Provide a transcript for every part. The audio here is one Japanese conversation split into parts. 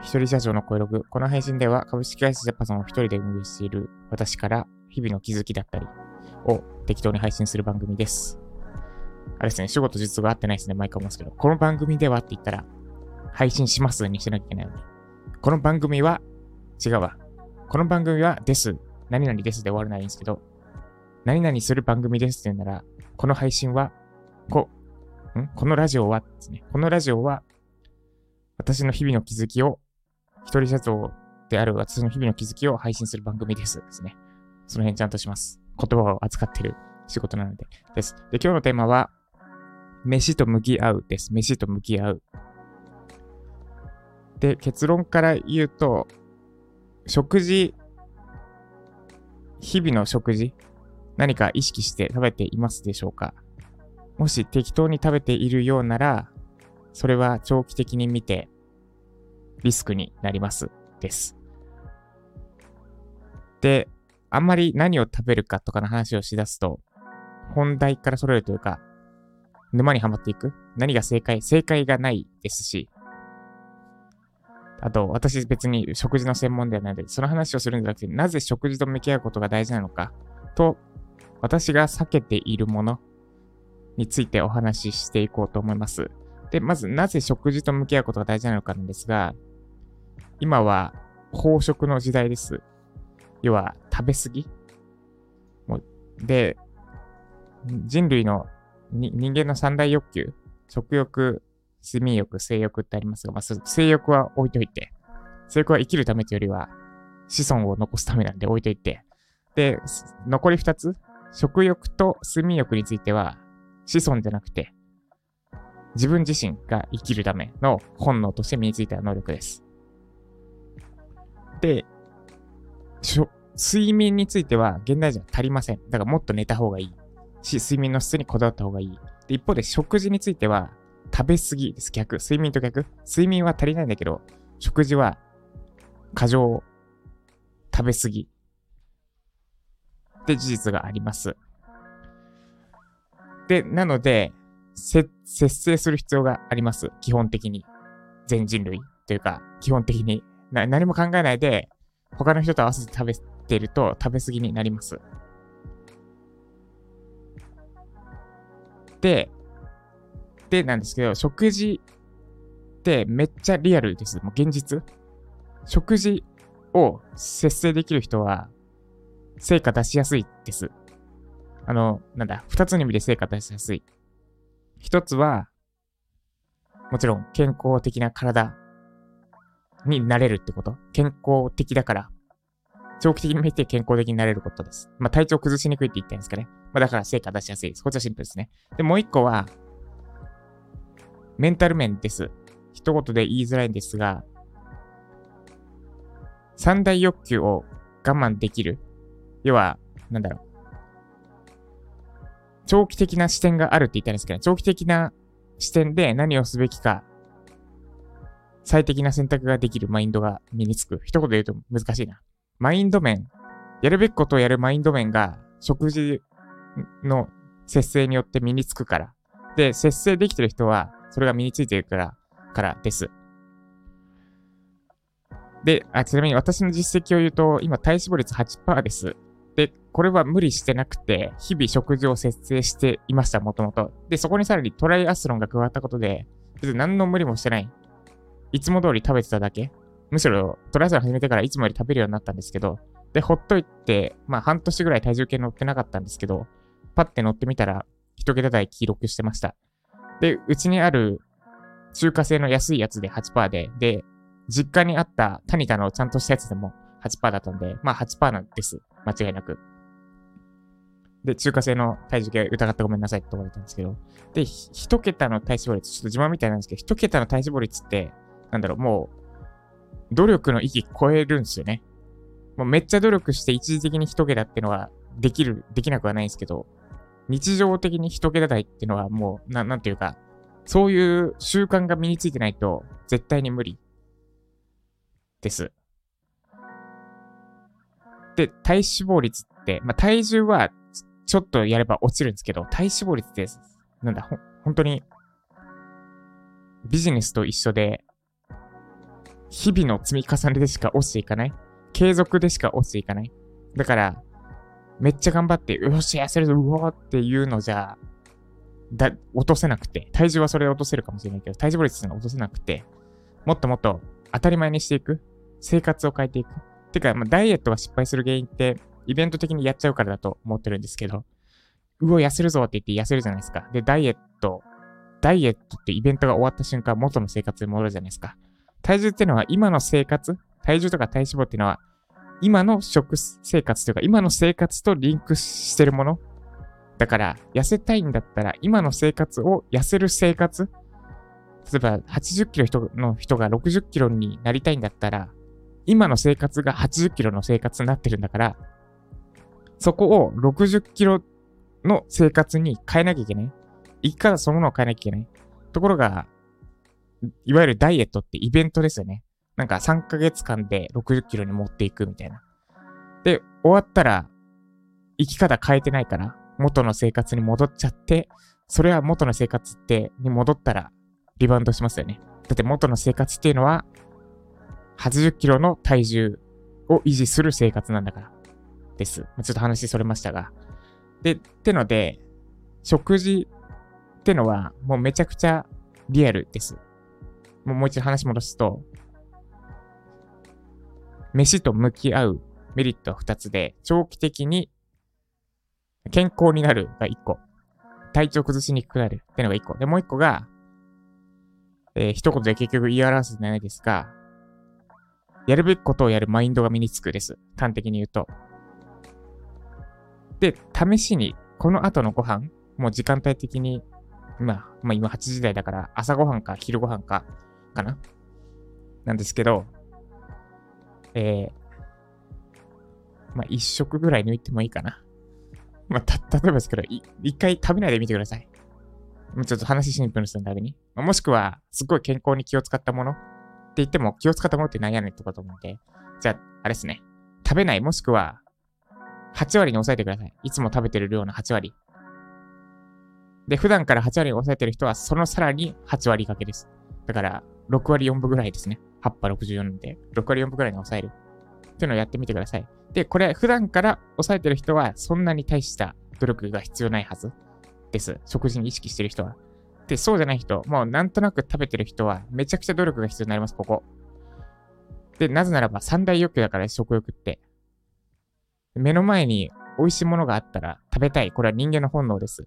一人社長の声ログ。この配信では株式会社ジャパソンを一人で運営している私から日々の気づきだったりを適当に配信する番組です。あれですね、仕事実が合ってないですね、毎回思うんですけど、この番組ではって言ったら、配信しますにしなきゃいけないので。この番組は、違うわ。この番組はです。何々ですで終わらないんですけど、何々する番組ですって言うなら、この配信は、こ、ん？このラジオはですね。このラジオは、私の日々の気づきを、一人社長である私の日々の気づきを配信する番組です。ですね。その辺ちゃんとします。言葉を扱ってる仕事なので。です。で、今日のテーマは、飯と向き合うです。飯と向き合う。で、結論から言うと、食事、日々の食事、何か意識して食べていますでしょうか？もし適当に食べているようなら、それは長期的に見てリスクになります。です。で、あんまり何を食べるかとかの話をしだすと、本題からそれるというか、沼にはまっていく何が正解？正解がないですし、あと、私別に食事の専門ではないので、その話をするんじゃなくて、なぜ食事と向き合うことが大事なのか、と、私が避けているものについてお話ししていこうと思います。で、まず、なぜ食事と向き合うことが大事なのかなんですが、今は飽食の時代です。要は、食べ過ぎで、人類の人間の三大欲求、食欲、睡眠欲、性欲ってありますが、まあ、性欲は置いといて、性欲は生きるためというよりは、子孫を残すためなんで置いといて、で、残り二つ、食欲と睡眠欲については、子孫じゃなくて、自分自身が生きるための本能として身についた能力です。で、しょ睡眠については現代人は足りません。だからもっと寝た方がいい。し、睡眠の質にこだわった方がいい。で、一方で食事については食べ過ぎです。逆。睡眠と逆。睡眠は足りないんだけど、食事は過剰食べ過ぎって事実があります。で、なので、せ節制する必要があります。基本的に。全人類というか、基本的に。な何も考えないで、他の人と合わせて食べてると食べ過ぎになります。で、でなんですけど、食事ってめっちゃリアルです。もう現実。食事を節制できる人は、成果出しやすいです。あの、なんだ、二つの意味で成果出しやすい。一つは、もちろん健康的な体になれるってこと。健康的だから、長期的に見て健康的になれることです。まあ体調崩しにくいって言ったんですかね。まあだから成果出しやすいです。こっちはシンプルですね。で、もう一個は、メンタル面です。一言で言いづらいんですが、三大欲求を我慢できる。要は、なんだろう。長期的な視点があるって言ったんですけど、長期的な視点で何をすべきか、最適な選択ができるマインドが身につく。一言で言うと難しいな。マインド面、やるべきことをやるマインド面が食事の節制によって身につくから。で、節制できてる人は、それが身についてるから、からです。で、あ、ちなみに私の実績を言うと、今体脂肪率8%です。で、これは無理してなくて、日々食事を節制していました、もともと。で、そこにさらにトライアスロンが加わったことで、別に何の無理もしてない。いつも通り食べてただけ。むしろトライアスロン始めてからいつもより食べるようになったんですけど、で、ほっといて、まあ半年ぐらい体重計乗ってなかったんですけど、パッて乗ってみたら、一桁台記録してました。で、うちにある中華製の安いやつで8%で、で、実家にあったタニタのちゃんとしたやつでも8%だったんで、まあ8%なんです。間違いなく。で、中華製の体重計疑ってごめんなさいって言われたんですけど。で、ひ一桁の体脂肪率、ちょっと自慢みたいなんですけど、一桁の体脂肪率って、なんだろう、もう、努力の域超えるんですよね。もうめっちゃ努力して一時的に一桁ってのはできる、できなくはないんですけど、日常的に一桁台ってのはもう、ななんていうか、そういう習慣が身についてないと絶対に無理です。で、体脂肪率って、まあ、体重はちょっとやれば落ちるんですけど、体脂肪率って、なんだ、ほ、本当に、ビジネスと一緒で、日々の積み重ねでしか落ちていかない。継続でしか落ちていかない。だから、めっちゃ頑張って、よし、痩せるぞ、うおーっていうのじゃ、だ、落とせなくて、体重はそれで落とせるかもしれないけど、体重率が落とせなくて、もっともっと当たり前にしていく。生活を変えていく。てか、まあ、ダイエットが失敗する原因って、イベント的にやっちゃうからだと思ってるんですけど、うお、痩せるぞって言って痩せるじゃないですか。で、ダイエット、ダイエットってイベントが終わった瞬間、元の生活に戻るじゃないですか。体重っていうのは今の生活、体重とか体脂肪っていうのは、今の食生活というか、今の生活とリンクしてるもの。だから、痩せたいんだったら、今の生活を痩せる生活。例えば、80キロの人が60キロになりたいんだったら、今の生活が80キロの生活になってるんだから、そこを60キロの生活に変えなきゃいけない。一回そのものを変えなきゃいけない。ところが、いわゆるダイエットってイベントですよね。なんか3ヶ月間で60キロに持っていくみたいな。で、終わったら、生き方変えてないから、元の生活に戻っちゃって、それは元の生活って、に戻ったら、リバウンドしますよね。だって元の生活っていうのは、80キロの体重を維持する生活なんだから。です。ちょっと話それましたが。で、ってので、食事ってのはもうめちゃくちゃリアルです。もうもう一度話戻すと、飯と向き合うメリットは2つで、長期的に健康になるが1個。体調崩しにくくなるってのが1個。で、もう1個が、えー、一言で結局言い表すじゃないですが、やるべきことをやるマインドが身につくです。端的に言うと。で、試しに、この後のご飯、もう時間帯的に、まあ、まあ今8時台だから朝ごはんか昼ごはんか、かななんですけど、えー、まあ一食ぐらい抜いてもいいかな。まあ、た、例えばですけど、一回食べないでみてください。ちょっと話シンプルにするために。もしくは、すっごい健康に気を使ったものって言っても、気を使ったものって何やねんってこと思うんで、じゃあ、あれですね。食べない、もしくは、8割に抑えてください。いつも食べてる量の8割。で、普段から8割に抑えてる人は、そのさらに8割掛けです。だから、6割4分ぐらいですね。8波64なんで、6割4分ぐらいに抑える。っていうのをやってみてください。で、これ、普段から抑えてる人は、そんなに大した努力が必要ないはずです。食事に意識してる人は。で、そうじゃない人、もうなんとなく食べてる人は、めちゃくちゃ努力が必要になります、ここ。で、なぜならば、三大欲求だから、食欲って。目の前に美味しいものがあったら食べたい。これは人間の本能です。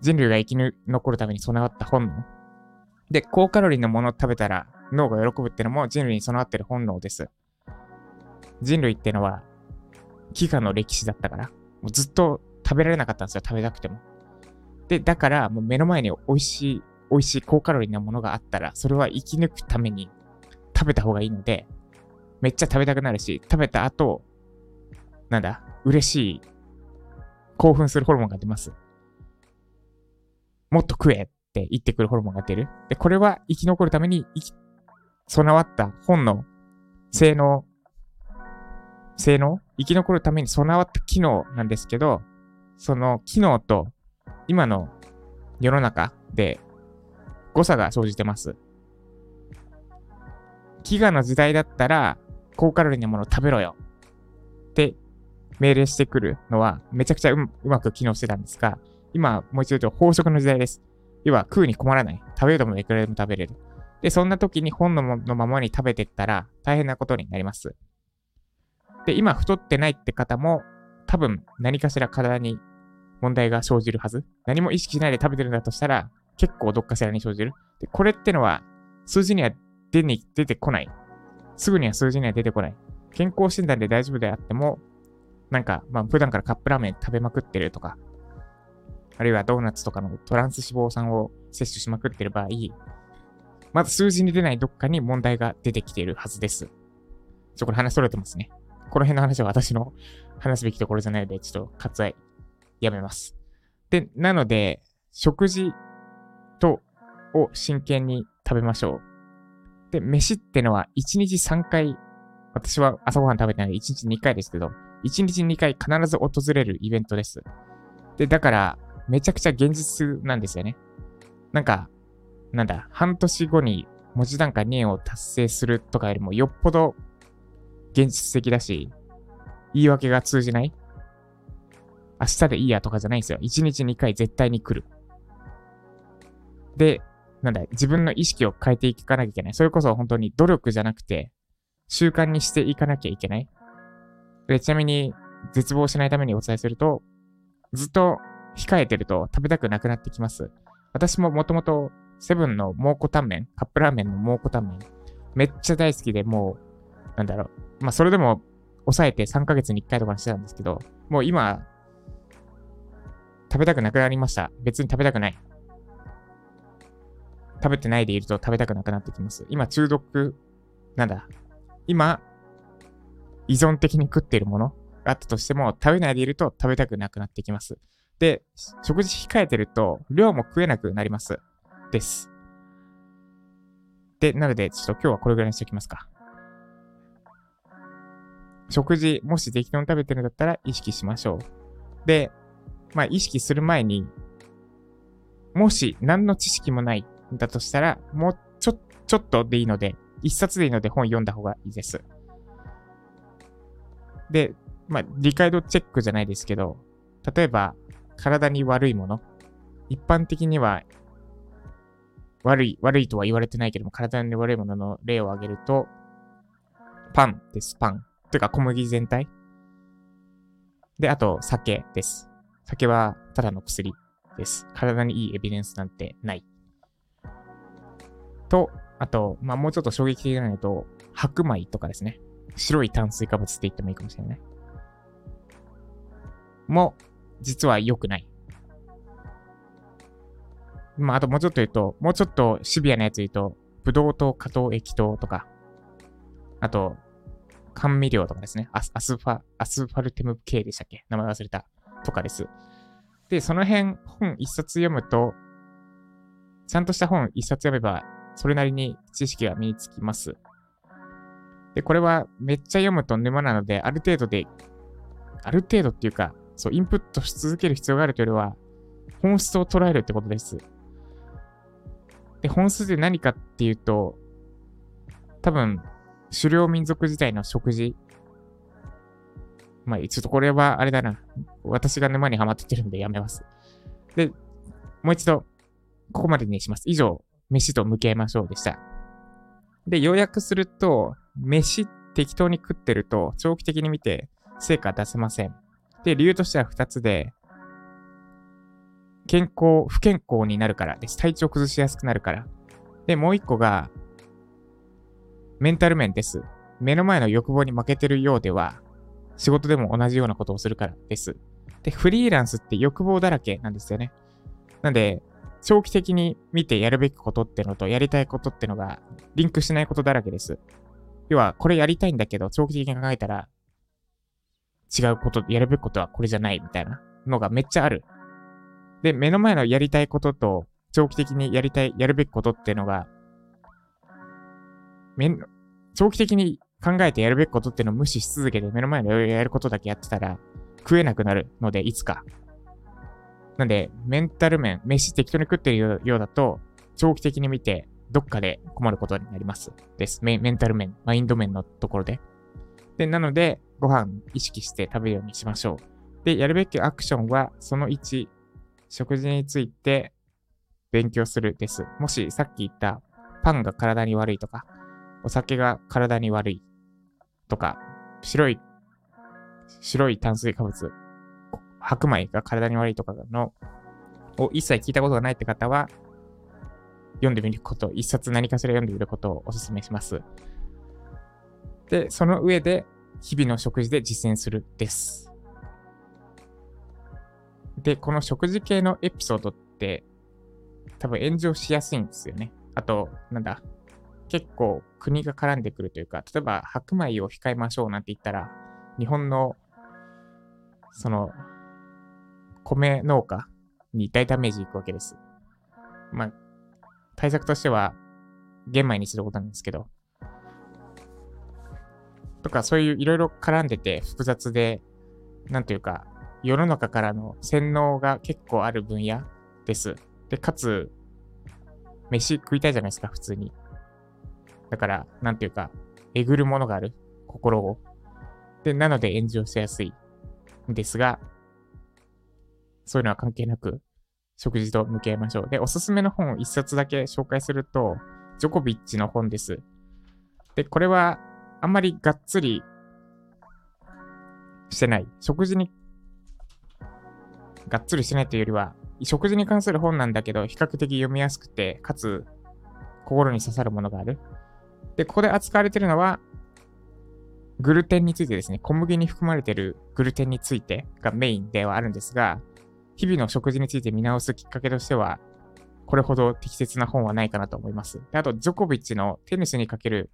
人類が生き残るために備わった本能。で、高カロリーのものを食べたら脳が喜ぶってのも人類に備わってる本能です。人類ってのは、飢餓の歴史だったから、もうずっと食べられなかったんですよ、食べたくても。で、だから、もう目の前に美味しい、美味しい高カロリーなものがあったら、それは生き抜くために食べた方がいいので、めっちゃ食べたくなるし、食べた後、なんだ、嬉しい、興奮するホルモンが出ます。もっと食えって言ってくるホルモンが出る。で、これは生き残るために、備わった本能、性能、性能？生き残るために備わった機能なんですけど、その機能と今の世の中で誤差が生じてます。飢餓の時代だったら高カロリーなものを食べろよって命令してくるのはめちゃくちゃうまく機能してたんですが、今もう一度言うと飽食の時代です。要は食うに困らない。食べるともいくらでも食べれる。で、そんな時に本のままに食べてったら大変なことになります。で、今太ってないって方も多分何かしら体に問題が生じるはず。何も意識しないで食べてるんだとしたら結構どっかしらに生じる。で、これってのは数字には出に出てこない。すぐには数字には出てこない。健康診断で大丈夫であっても、なんか、まあ普段からカップラーメン食べまくってるとか、あるいはドーナツとかのトランス脂肪酸を摂取しまくってる場合、まず数字に出ないどっかに問題が出てきているはずです。ちょ、これ話それてますね。この辺の話は私の話すべきところじゃないので、ちょっと割愛やめます。で、なので、食事と、を真剣に食べましょう。で、飯ってのは1日3回、私は朝ごはん食べてないで1日2回ですけど、1日2回必ず訪れるイベントです。で、だから、めちゃくちゃ現実なんですよね。なんか、なんだ、半年後に文字段階2円を達成するとかよりもよっぽど現実的だし、言い訳が通じない明日でいいやとかじゃないんですよ。1日2回絶対に来る。で、なんだ、自分の意識を変えていかなきゃいけない。それこそ本当に努力じゃなくて、習慣にしていかなきゃいけない。で、ちなみに、絶望しないためにお伝えすると、ずっと控えてると食べたくなくなってきます。私ももともとセブンの蒙古タンメン、カップラーメンの蒙古タンメン、めっちゃ大好きで、もう、なんだろう。まあ、それでも抑えて3ヶ月に1回とかにしてたんですけど、もう今、食べたくなくなりました。別に食べたくない。食べてないでいると食べたくなくなってきます。今、中毒、なんだ？今、依存的に食っているものがあったとしても、食べないでいると食べたくなくなってきます。で、食事控えてると、量も食えなくなります。です。で、なので、ちょっと今日はこれぐらいにしておきますか。食事、もし適当に食べてるんだったら意識しましょう。で、まあ意識する前に、もし何の知識もないんだとしたら、もうちょ、ちょっとでいいので、一冊でいいので本読んだ方がいいです。で、まあ理解度チェックじゃないですけど、例えば体に悪いもの、一般的には悪い、悪いとは言われてないけども、体に悪いものの例を挙げると、パンです、パン。というか小麦全体。で、あと酒です。酒はただの薬です。体にいいエビデンスなんてない。と、あと、まあ、もうちょっと衝撃的なのと、白米とかですね。白い炭水化物って言ってもいいかもしれない。も、実は良くない。まあ、あともうちょっと言うと、もうちょっとシビアなやつ言うと、ブドウ糖、果糖、液糖とか、あと、甘味料とかですね。アスアスファ、アスファルテム系でしたっけ？名前忘れた。とかです。で、その辺、本一冊読むと、ちゃんとした本一冊読めば、それなりに知識が身につきます。で、これはめっちゃ読むと沼なので、ある程度で、ある程度っていうか、そう、インプットし続ける必要があるというよりは、本質を捉えるってことです。で、本質で何かっていうと、多分、狩猟民族自体の食事。まあ、ちょっとこれはあれだな。私が沼にはまっててるんでやめます。で、もう一度、ここまでにします。以上、飯と向き合いましょうでした。で、要約すると、飯適当に食ってると、長期的に見て成果出せません。で、理由としては二つで、健康、不健康になるからです。体調崩しやすくなるから。で、もう一個が、メンタル面です。目の前の欲望に負けてるようでは、仕事でも同じようなことをするからです。で、フリーランスって欲望だらけなんですよね。なんで、長期的に見てやるべきことってのとやりたいことってのがリンクしないことだらけです。要は、これやりたいんだけど、長期的に考えたら、違うこと、やるべきことはこれじゃないみたいなのがめっちゃある。で、目の前のやりたいことと、長期的にやりたい、やるべきことっていうのが、めん、長期的に考えてやるべきことっていうのを無視し続けて、目の前のやることだけやってたら、食えなくなるので、いつか。なんで、メンタル面、飯適当に食ってるようだと、長期的に見て、どっかで困ることになります。です。メメンタル面、マインド面のところで。で、なので、ご飯意識して食べるようにしましょう。で、やるべきアクションは、その1、食事について勉強するです。もしさっき言ったパンが体に悪いとか、お酒が体に悪いとか、白い、白い炭水化物、白米が体に悪いとかの、を一切聞いたことがないって方は、読んでみること、一冊何かしら読んでみることをお勧めします。で、その上で、日々の食事で実践するです。で、この食事系のエピソードって、多分炎上しやすいんですよね。あと、なんだ、結構国が絡んでくるというか、例えば白米を控えましょうなんて言ったら、日本の、その、米農家に大ダメージいくわけです。まあ、対策としては、玄米にすることなんですけど、とかそういういろいろ絡んでて複雑で、なんというか、世の中からの洗脳が結構ある分野です。で、かつ、飯食いたいじゃないですか、普通に。だから、なんていうか、えぐるものがある。心を。で、なので炎上しやすいんですが、そういうのは関係なく、食事と向き合いましょう。で、おすすめの本を一冊だけ紹介すると、ジョコビッチの本です。で、これは、あんまりがっつりしてない。食事に、がっつりしてないというよりは、食事に関する本なんだけど、比較的読みやすくて、かつ、心に刺さるものがある。で、ここで扱われているのは、グルテンについてですね、小麦に含まれているグルテンについてがメインではあるんですが、日々の食事について見直すきっかけとしては、これほど適切な本はないかなと思います。であと、ジョコビッチのテニスにかける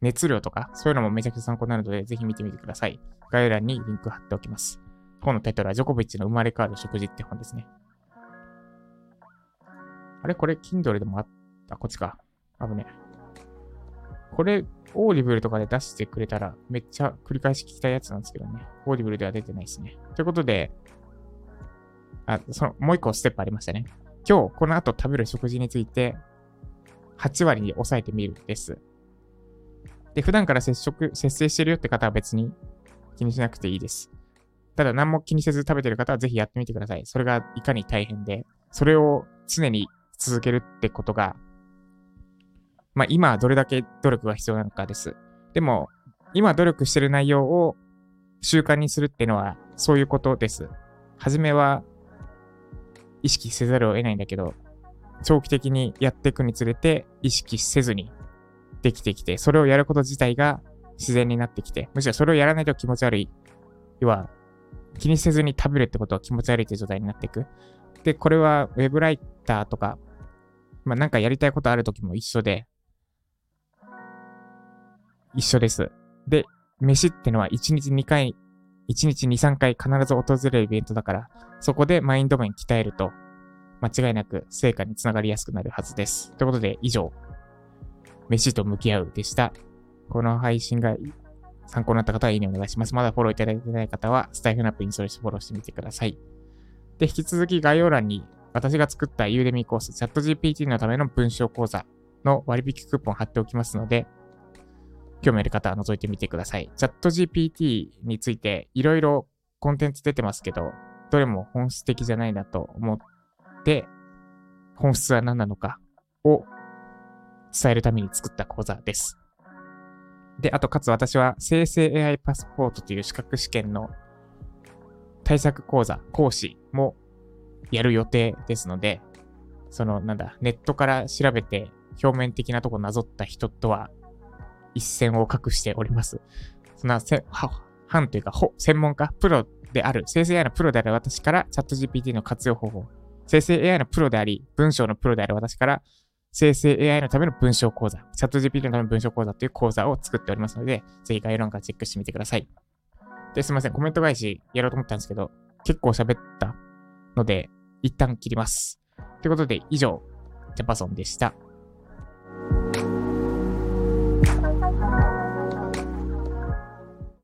熱量とか、そういうのもめちゃくちゃ参考になるので、ぜひ見てみてください。概要欄にリンク貼っておきます。本のタイトルは、ジョコビッチの生まれ変わる食事って本ですね。あれ？これ、Kindle でもあった、こっちか。危ね。これ、オーディブルとかで出してくれたら、めっちゃ繰り返し聞きたいやつなんですけどね。オーディブルでは出てないですね。ということで、あ、その、もう一個ステップありましたね。今日、この後食べる食事について、8割に抑えてみるです。で、普段から接触、節制してるよって方は別に気にしなくていいです。ただ何も気にせず食べてる方はぜひやってみてください。それがいかに大変で、それを常に続けるってことが、まあ今どれだけ努力が必要なのかです。でも、今努力してる内容を習慣にするっていうのはそういうことです。はじめは意識せざるを得ないんだけど、長期的にやっていくにつれて意識せずにできてきて、それをやること自体が自然になってきて、むしろそれをやらないと気持ち悪い。要は、気にせずに食べるってことは気持ち悪いって状態になっていく。で、これはウェブライターとか、まあなんかやりたいことある時も一緒で、一緒です。で、飯ってのは1日2回、1日2、3回必ず訪れるイベントだから、そこでマインド面鍛えると、間違いなく成果につながりやすくなるはずです。ということで、以上、飯と向き合うでした。この配信が参考になった方はいいねお願いします。まだフォローいただいてない方は、スタイフナップインストールしてフォローしてみてください。で、引き続き概要欄に私が作ったユーデミーコース、チャット GPT のための文章講座の割引クーポン貼っておきますので、興味ある方は覗いてみてください。チャット GPT についていろいろコンテンツ出てますけど、どれも本質的じゃないなと思って、本質は何なのかを伝えるために作った講座です。で、あと、かつ私は生成 AI パスポートという資格試験の対策講座、講師もやる予定ですので、その、なんだ、ネットから調べて表面的なとこなぞった人とは一線を画しております。そんなせ、は、反というか、ほ、専門家、プロである、生成 AI のプロである私からチャット GPT の活用方法、生成 AI のプロであり、文章のプロである私から生成 AI のための文章講座、チャット GPT のための文章講座という講座を作っておりますので、ぜひ概要欄からチェックしてみてください。で、すいません、コメント返しやろうと思ったんですけど、結構喋ったので、一旦切ります。ということで、以上、ジャパソンでした。